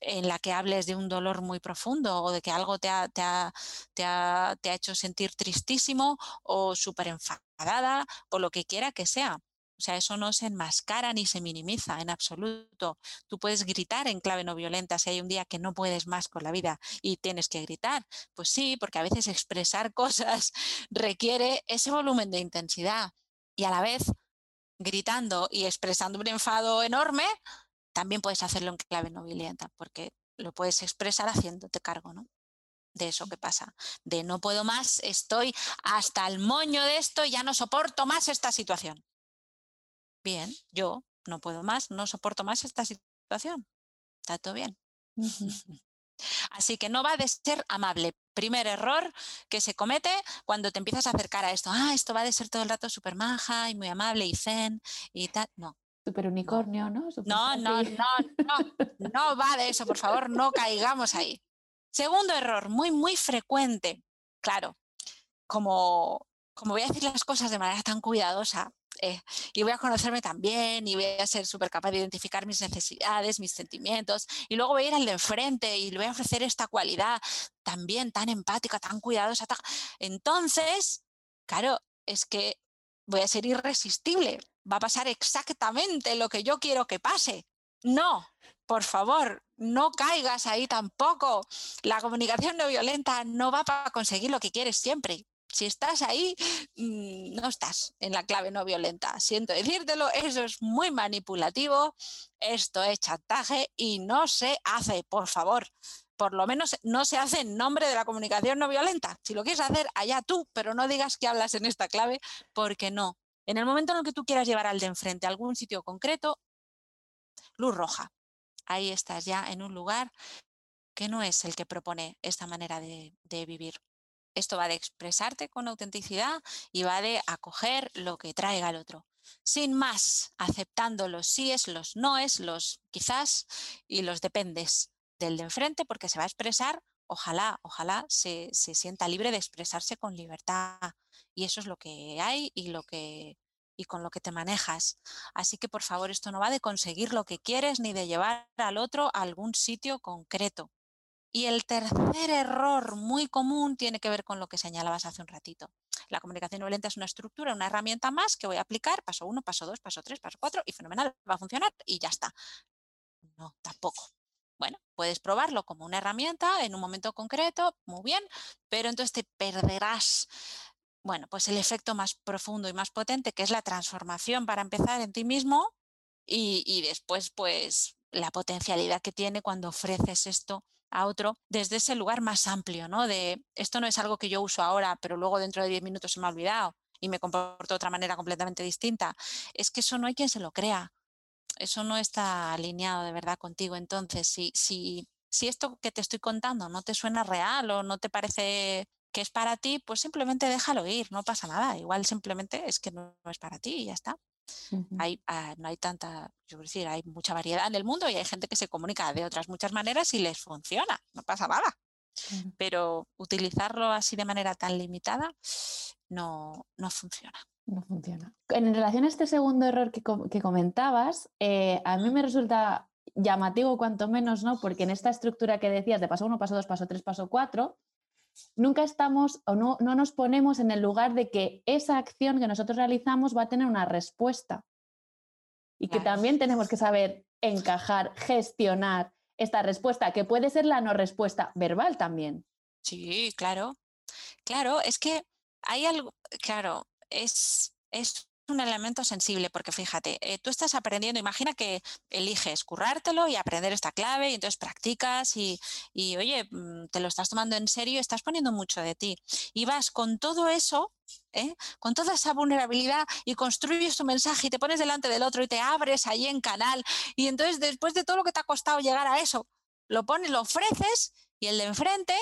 en la que hables de un dolor muy profundo o de que algo te ha, te ha, te ha, te ha hecho sentir tristísimo o súper enfadada o lo que quiera que sea. O sea, eso no se enmascara ni se minimiza en absoluto. Tú puedes gritar en clave no violenta si hay un día que no puedes más con la vida y tienes que gritar. Pues sí, porque a veces expresar cosas requiere ese volumen de intensidad y a la vez gritando y expresando un enfado enorme, también puedes hacerlo en clave no violenta, porque lo puedes expresar haciéndote cargo, ¿no? de eso que pasa, de no puedo más, estoy hasta el moño de esto, ya no soporto más esta situación bien, yo no puedo más, no soporto más esta situación. Está todo bien. Así que no va de ser amable. Primer error que se comete cuando te empiezas a acercar a esto. Ah, esto va de ser todo el rato súper maja y muy amable y zen y tal. No. Super unicornio, ¿no? no, no, no, no, no va de eso, por favor, no caigamos ahí. Segundo error, muy, muy frecuente. Claro, como, como voy a decir las cosas de manera tan cuidadosa, eh, y voy a conocerme también y voy a ser súper capaz de identificar mis necesidades, mis sentimientos y luego voy a ir al de enfrente y le voy a ofrecer esta cualidad también tan empática, tan cuidadosa. Entonces, claro, es que voy a ser irresistible. Va a pasar exactamente lo que yo quiero que pase. No, por favor, no caigas ahí tampoco. La comunicación no violenta no va para conseguir lo que quieres siempre. Si estás ahí, mm, no estás en la clave no violenta. Siento decírtelo, eso es muy manipulativo, esto es chantaje y no se hace, por favor. Por lo menos no se hace en nombre de la comunicación no violenta. Si lo quieres hacer, allá tú, pero no digas que hablas en esta clave, porque no. En el momento en el que tú quieras llevar al de enfrente a algún sitio concreto, luz roja. Ahí estás ya en un lugar que no es el que propone esta manera de, vivir. Esto va de expresarte con autenticidad y va de acoger lo que traiga el otro. Sin más, aceptando los síes, los noes, los quizás y los dependes del de enfrente porque se va a expresar, ojalá, ojalá se sienta libre de expresarse con libertad. Y eso es lo que hay y lo que y con lo que te manejas. Así que por favor, esto no va de conseguir lo que quieres ni de llevar al otro a algún sitio concreto. Y el tercer error muy común tiene que ver con lo que señalabas hace un ratito. La comunicación no violenta es una estructura, una herramienta más que voy a aplicar, paso uno, paso dos, paso tres, paso cuatro, y fenomenal, va a funcionar y ya está. No, tampoco. Bueno, puedes probarlo como una herramienta en un momento concreto, muy bien, pero entonces te perderás, bueno, pues el efecto más profundo y más potente, que es la transformación para empezar en ti mismo y, después, pues, la potencialidad que tiene cuando ofreces esto a otro desde ese lugar más amplio, ¿no? De esto no es algo que yo uso ahora, pero luego dentro de 10 minutos se me ha olvidado y me comporto de otra manera completamente distinta. Es que eso no hay quien se lo crea. Eso no está alineado de verdad contigo. Entonces, si, si, si esto que te estoy contando no te suena real o no te parece que es para ti, pues simplemente déjalo ir, no pasa nada. Igual simplemente es que no es para ti y ya está hay, ah, no hay tanta, yo decir, hay mucha variedad en el mundo y hay gente que se comunica de otras muchas maneras y les funciona, no pasa nada. Pero utilizarlo así de manera tan limitada no, no funciona. No funciona. En relación a este segundo error que, que comentabas, eh, a mí me resulta llamativo cuanto menos, ¿no? Porque en esta estructura que decías de paso uno, paso dos, paso tres, paso cuatro, nunca estamos o no, no nos ponemos en el lugar de que esa acción que nosotros realizamos va a tener una respuesta. Y que también tenemos que saber encajar, gestionar esta respuesta, que puede ser la no respuesta verbal también. Sí, claro. Claro, es que hay algo, claro, es, es un elemento sensible, porque fíjate, eh, tú estás aprendiendo, imagina que eliges currártelo y aprender esta clave y entonces practicas y, y, oye, mm, te lo estás tomando en serio, estás poniendo mucho de ti. Y vas con todo eso, ¿eh? con toda esa vulnerabilidad y construyes tu mensaje y te pones delante del otro y te abres ahí en canal. Y entonces después de todo lo que te ha costado llegar a eso, lo pones, lo ofreces y el de enfrente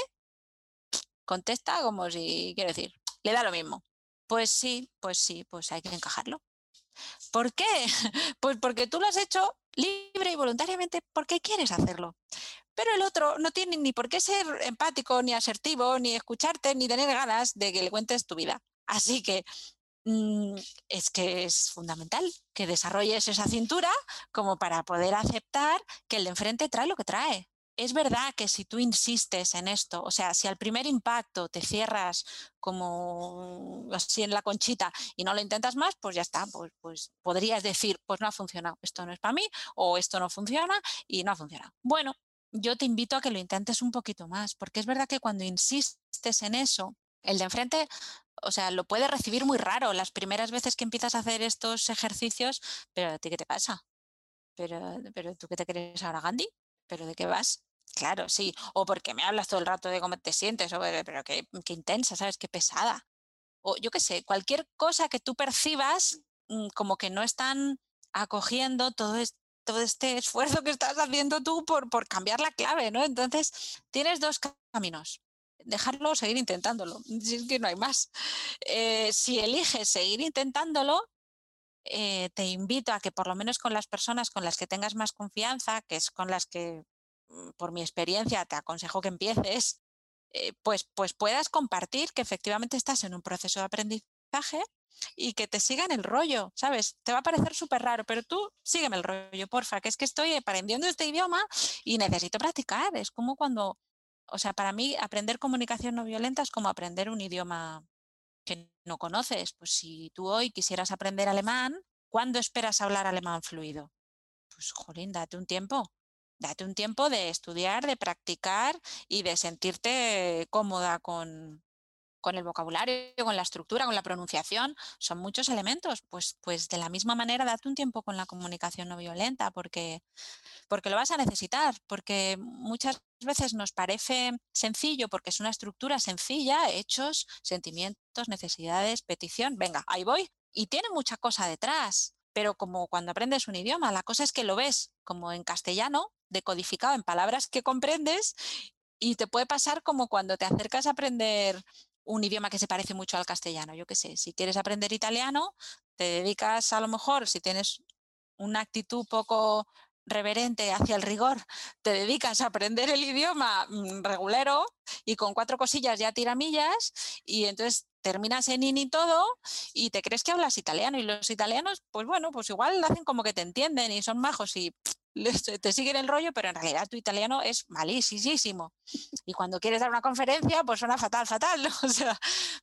contesta como si, quiero decir, le da lo mismo. Pues sí, pues sí, pues hay que encajarlo. ¿Por qué? Pues porque tú lo has hecho libre y voluntariamente porque quieres hacerlo. Pero el otro no tiene ni por qué ser empático, ni asertivo, ni escucharte, ni tener ganas de que le cuentes tu vida. Así que mm, es que es fundamental que desarrolles esa cintura como para poder aceptar que el de enfrente trae lo que trae es verdad que si tú insistes en esto, o sea, si al primer impacto te cierras como así en la conchita y no lo intentas más, pues ya está, pues, pues podrías decir, pues no ha funcionado, esto no es para mí o esto no funciona y no ha funcionado. Bueno, yo te invito a que lo intentes un poquito más, porque es verdad que cuando insistes en eso, el de enfrente, o sea, lo puede recibir muy raro las primeras veces que empiezas a hacer estos ejercicios, pero a ti qué te pasa? Pero, pero tú qué te crees ahora, Gandhi? ¿Pero de qué vas? Claro, sí. O porque me hablas todo el rato de cómo te sientes, o, pero qué, qué intensa, ¿sabes? Qué pesada. O yo qué sé, cualquier cosa que tú percibas mm, como que no están acogiendo todo, este esfuerzo que estás haciendo tú por, cambiar la clave, ¿no? Entonces, tienes dos caminos. Dejarlo o seguir intentándolo. Si es que no hay más. Eh, si eliges seguir intentándolo, eh, te invito a que por lo menos con las personas con las que tengas más confianza, que es con las que por mi experiencia, te aconsejo que empieces, eh, pues, pues puedas compartir que efectivamente estás en un proceso de aprendizaje y que te sigan el rollo, ¿sabes? Te va a parecer súper raro, pero tú sígueme el rollo, porfa, que es que estoy aprendiendo este idioma y necesito practicar. Es como cuando, o sea, para mí aprender comunicación no violenta es como aprender un idioma que no conoces. Pues si tú hoy quisieras aprender alemán, ¿cuándo esperas hablar alemán fluido? Pues, jolín, date un tiempo. Date un tiempo de estudiar, de practicar y de sentirte cómoda con, con el vocabulario, con la estructura, con la pronunciación, son muchos elementos. Pues, pues de la misma manera, date un tiempo con la comunicación no violenta, porque, porque lo vas a necesitar, porque muchas veces nos parece sencillo, porque es una estructura sencilla, hechos, sentimientos, necesidades, petición, venga, ahí voy. Y tiene mucha cosa detrás, pero como cuando aprendes un idioma, la cosa es que lo ves como en castellano, decodificado en palabras que comprendes y te puede pasar como cuando te acercas a aprender un idioma que se parece mucho al castellano. Yo qué sé, si quieres aprender italiano, te dedicas a lo mejor, si tienes una actitud poco reverente hacia el rigor, te dedicas a aprender el idioma mm, regulero y con cuatro cosillas ya tiramillas y entonces terminas en in y todo y te crees que hablas italiano y los italianos, pues bueno, pues igual hacen como que te entienden y son majos y te siguen el rollo, pero en realidad tu italiano es malísimo. Y cuando quieres dar una conferencia, pues suena fatal, fatal. O sea,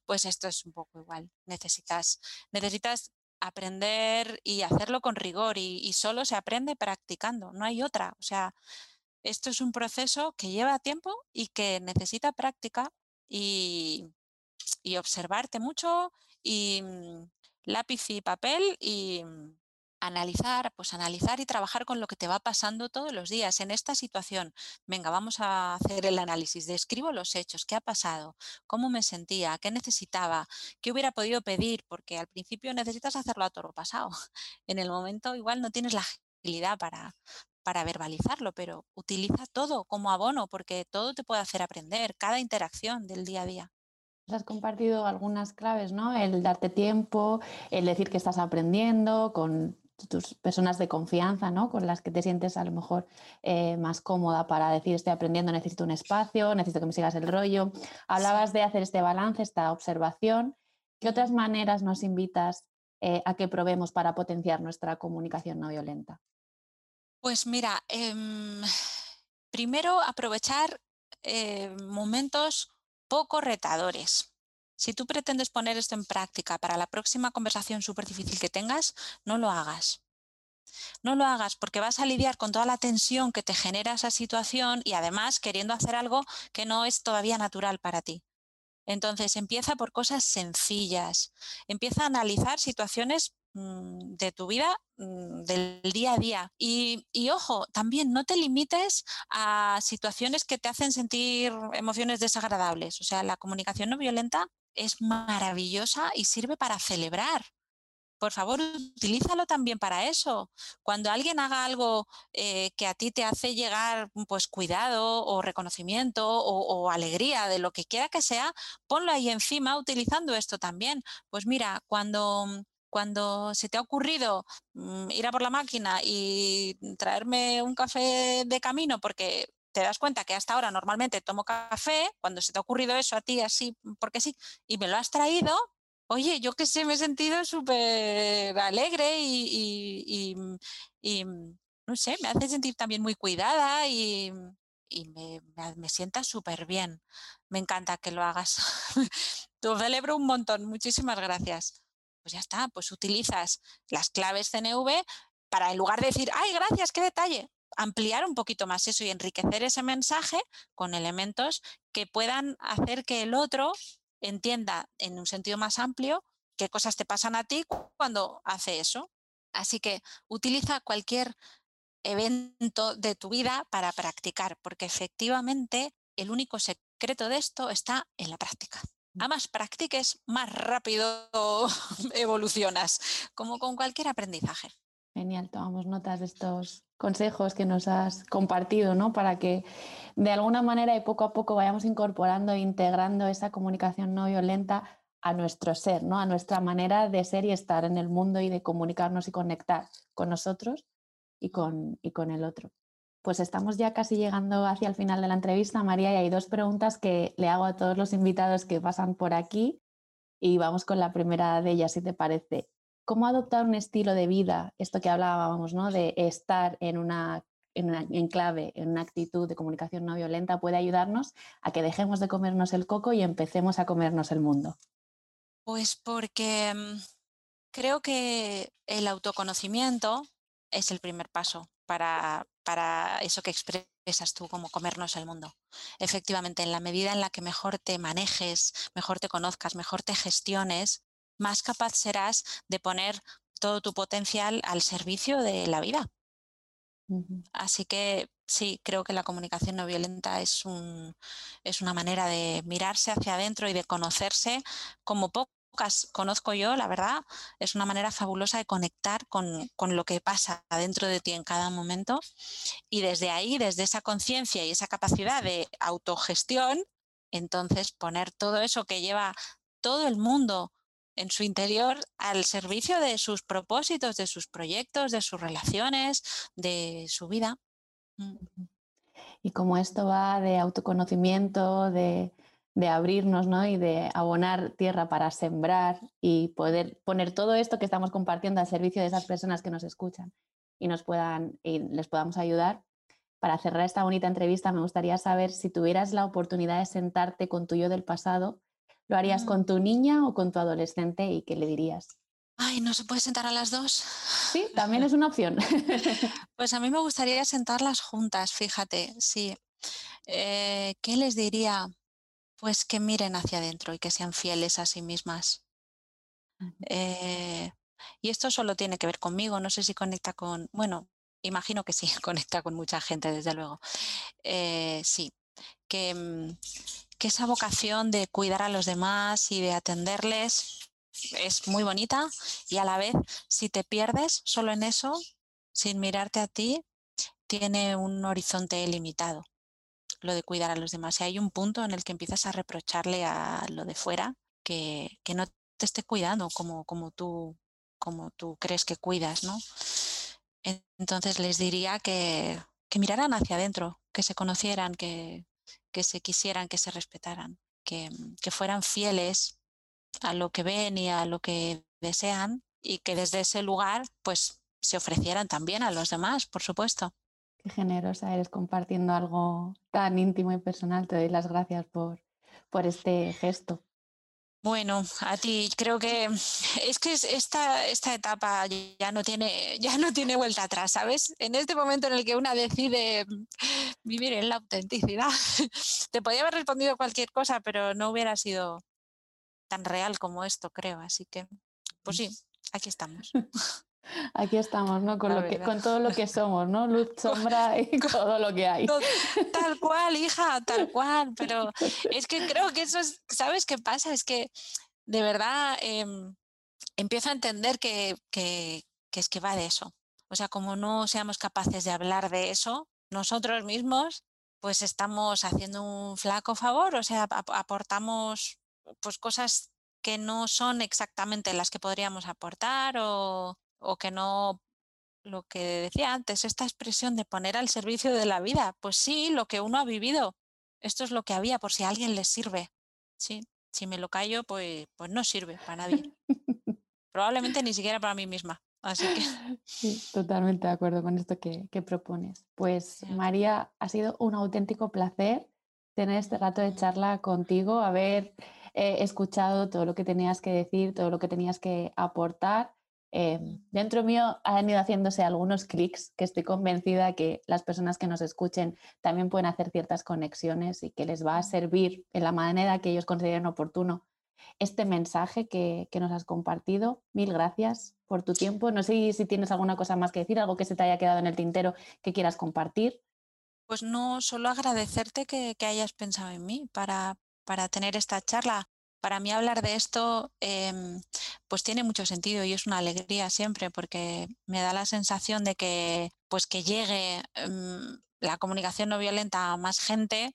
pues esto es un poco igual. Necesitas, necesitas aprender y hacerlo con rigor y, solo se aprende practicando, no hay otra. O sea, esto es un proceso que lleva tiempo y que necesita práctica y, y observarte mucho y mm, lápiz y papel y, mm, analizar, pues analizar y trabajar con lo que te va pasando todos los días en esta situación. Venga, vamos a hacer el análisis. Describo los hechos, qué ha pasado, cómo me sentía, qué necesitaba, qué hubiera podido pedir, porque al principio necesitas hacerlo a toro pasado. En el momento igual no tienes la agilidad para, para verbalizarlo, pero utiliza todo como abono, porque todo te puede hacer aprender, cada interacción del día a día. Has compartido algunas claves, ¿no? El darte tiempo, el decir que estás aprendiendo con tus personas de confianza, ¿no? Con las que te sientes a lo mejor eh, más cómoda para decir estoy aprendiendo, necesito un espacio, necesito que me sigas el rollo. Hablabas de hacer este balance, esta observación. ¿Qué otras maneras nos invitas eh, a que probemos para potenciar nuestra comunicación no violenta? Pues mira, em, primero aprovechar eh, momentos poco retadores. Si tú pretendes poner esto en práctica para la próxima conversación súper difícil que tengas, no lo hagas. No lo hagas porque vas a lidiar con toda la tensión que te genera esa situación y además queriendo hacer algo que no es todavía natural para ti. Entonces empieza por cosas sencillas, empieza a analizar situaciones mm, de tu vida mm, del día a día. Y, y, ojo, también no te limites a situaciones que te hacen sentir emociones desagradables. O sea, la comunicación no violenta es maravillosa y sirve para celebrar. Por favor, utilízalo también para eso. Cuando alguien haga algo eh, que a ti te hace llegar pues cuidado o reconocimiento o, alegría de lo que quiera que sea, ponlo ahí encima utilizando esto también. Pues mira, cuando cuando se te ha ocurrido mm, ir a por la máquina y traerme un café de camino porque te das cuenta que hasta ahora normalmente tomo café, cuando se te ha ocurrido eso a ti así, porque sí, y me lo has traído, oye, yo que sé, me he sentido súper alegre y, y, no sé, me hace sentir también muy cuidada y, me, me, sienta súper bien. Me encanta que lo hagas. Te celebro un montón. Muchísimas gracias. Pues ya está, pues utilizas las claves CNV para en lugar de decir, ay, gracias, qué detalle, ampliar un poquito más eso y enriquecer ese mensaje con elementos que puedan hacer que el otro entienda en un sentido más amplio qué cosas te pasan a ti cuando hace eso. Así que utiliza cualquier evento de tu vida para practicar, porque efectivamente el único secreto de esto está en la práctica. Mm. A más practiques, más rápido evolucionas, como con cualquier aprendizaje. Genial, tomamos notas de estos consejos que nos has compartido, ¿no? Para que de alguna manera y poco a poco vayamos incorporando e integrando esa comunicación no violenta a nuestro ser, ¿no? A nuestra manera de ser y estar en el mundo y de comunicarnos y conectar con nosotros y con, y con el otro. pues estamos ya casi llegando hacia el final de la entrevista, María, y hay dos preguntas que le hago a todos los invitados que pasan por aquí. Y vamos con la primera de ellas, si te parece. ¿Cómo adoptar un estilo de vida, esto que hablábamos, ¿no? de estar en una, en una enclave, en una actitud de comunicación no violenta, puede ayudarnos a que dejemos de comernos el coco y empecemos a comernos el mundo? Pues porque mm, creo que el autoconocimiento es el primer paso para, para eso que expresas tú, como comernos el mundo. Efectivamente, en la medida en la que mejor te manejes, mejor te conozcas, mejor te gestiones, más capaz serás de poner todo tu potencial al servicio de la vida. Así que sí, creo que la comunicación no violenta es, un, es una manera de mirarse hacia adentro y de conocerse como poco conozco yo, la verdad, es una manera fabulosa de conectar con, con, lo que pasa dentro de ti en cada momento. Y desde ahí, desde esa conciencia y esa capacidad de autogestión, entonces poner todo eso que lleva todo el mundo en su interior al servicio de sus propósitos, de sus proyectos, de sus relaciones, de su vida. Mm. Y como esto va de autoconocimiento, de de abrirnos ¿no? y de abonar tierra para sembrar y poder poner todo esto que estamos compartiendo al servicio de esas personas que nos escuchan y nos puedan y les podamos ayudar. Para cerrar esta bonita entrevista, me gustaría saber si tuvieras la oportunidad de sentarte con tu yo del pasado, ¿lo harías mm. con tu niña o con tu adolescente y qué le dirías? Ay, ¿no se puede sentar a las dos? Sí, también es una opción. Pues a mí me gustaría sentarlas juntas, fíjate, sí. Eh, ¿Qué les diría? Pues que miren hacia adentro y que sean fieles a sí mismas. Eh, y esto solo tiene que ver conmigo, no sé si conecta con, bueno, imagino que sí, conecta con mucha gente, desde luego. Eh, sí, que, mm, que esa vocación de cuidar a los demás y de atenderles es muy bonita y a la vez, si te pierdes solo en eso, sin mirarte a ti, tiene un horizonte limitado lo de cuidar a los demás. Y hay un punto en el que empiezas a reprocharle a lo de fuera que, que no te esté cuidando como, como, tú, como tú crees que cuidas, ¿no? Entonces les diría que, que miraran hacia adentro, que se conocieran, que, que se quisieran, que se respetaran, que, que fueran fieles a lo que ven y a lo que desean y que desde ese lugar pues se ofrecieran también a los demás, por supuesto. Qué generosa eres compartiendo algo tan íntimo y personal. Te doy las gracias por, por este gesto. Bueno, a ti creo que es que esta, esta etapa ya no, tiene, ya no tiene vuelta atrás, ¿sabes? En este momento en el que una decide vivir en la autenticidad, te podía haber respondido cualquier cosa, pero no hubiera sido tan real como esto, creo. Así que, pues sí, aquí estamos. Aquí estamos, ¿no? Con, lo que, con todo lo que somos, ¿no? Luz, sombra y todo lo que hay. Tal cual, hija, tal cual. Pero es que creo que eso es, ¿sabes qué pasa? Es que de verdad em, empiezo a entender que, que, es que va de eso. O sea, como no seamos capaces de hablar de eso nosotros mismos, pues estamos haciendo un flaco favor, o sea, aportamos pues cosas que no son exactamente las que podríamos aportar o, o que no, lo que decía antes, esta expresión de poner al servicio de la vida, pues sí, lo que uno ha vivido, esto es lo que había por si a alguien le sirve. Sí, si me lo callo, pues, pues no sirve para nadie. Probablemente ni siquiera para mí misma. Así que... Sí, totalmente de acuerdo con esto que, propones. Pues María, ha sido un auténtico placer tener este rato de charla contigo, haber eh, escuchado todo lo que tenías que decir, todo lo que tenías que aportar Em, dentro mío han ido haciéndose algunos clics que estoy convencida que las personas que nos escuchen también pueden hacer ciertas conexiones y que les va a servir en la manera que ellos consideren oportuno este mensaje que, nos has compartido. Mil gracias por tu tiempo. No sé si tienes alguna cosa más que decir, algo que se te haya quedado en el tintero que quieras compartir. Pues no, solo agradecerte que, hayas pensado en mí para, para tener esta charla para mí hablar de esto em, pues tiene mucho sentido y es una alegría siempre porque me da la sensación de que pues que llegue em, la comunicación no violenta a más gente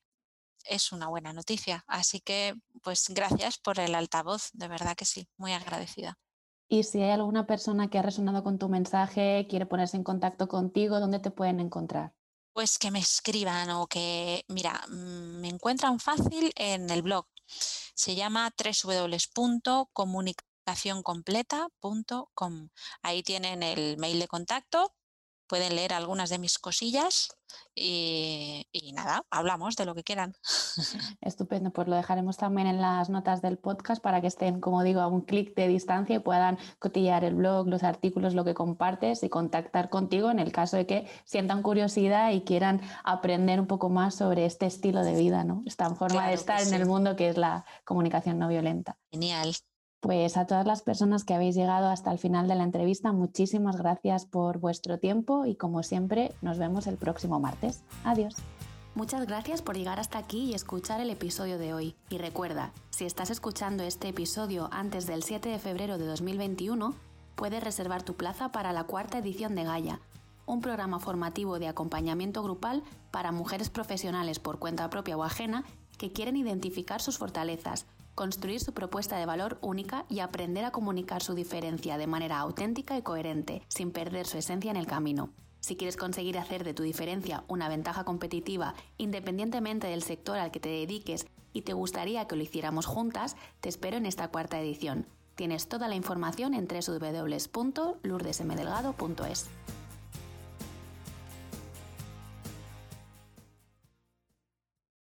es una buena noticia. Así que pues gracias por el altavoz, de verdad que sí, muy agradecida. Y si hay alguna persona que ha resonado con tu mensaje, quiere ponerse en contacto contigo, ¿dónde te pueden encontrar? Pues que me escriban o que, mira, mm, me encuentran fácil en el blog. Se llama www.comunicacioncompleta.com. Ahí tienen el mail de contacto pueden leer algunas de mis cosillas y, nada, hablamos de lo que quieran. Estupendo, pues lo dejaremos también en las notas del podcast para que estén, como digo, a un clic de distancia y puedan cotillar el blog, los artículos, lo que compartes y contactar contigo en el caso de que sientan curiosidad y quieran aprender un poco más sobre este estilo de vida, ¿no? Esta forma de estar en el mundo que es la comunicación no violenta. Genial. Pues a todas las personas que habéis llegado hasta el final de la entrevista, muchísimas gracias por vuestro tiempo y como siempre nos vemos el próximo martes. Adiós. Muchas gracias por llegar hasta aquí y escuchar el episodio de hoy. Y recuerda, si estás escuchando este episodio antes del 7 de febrero de 2021, puedes reservar tu plaza para la cuarta edición de Gaia, un programa formativo de acompañamiento grupal para mujeres profesionales por cuenta propia o ajena que quieren identificar sus fortalezas, construir su propuesta de valor única y aprender a comunicar su diferencia de manera auténtica y coherente, sin perder su esencia en el camino. Si quieres conseguir hacer de tu diferencia una ventaja competitiva independientemente del sector al que te dediques y te gustaría que lo hiciéramos juntas, te espero en esta cuarta edición. Tienes toda la información en www.lourdesmdelgado.es.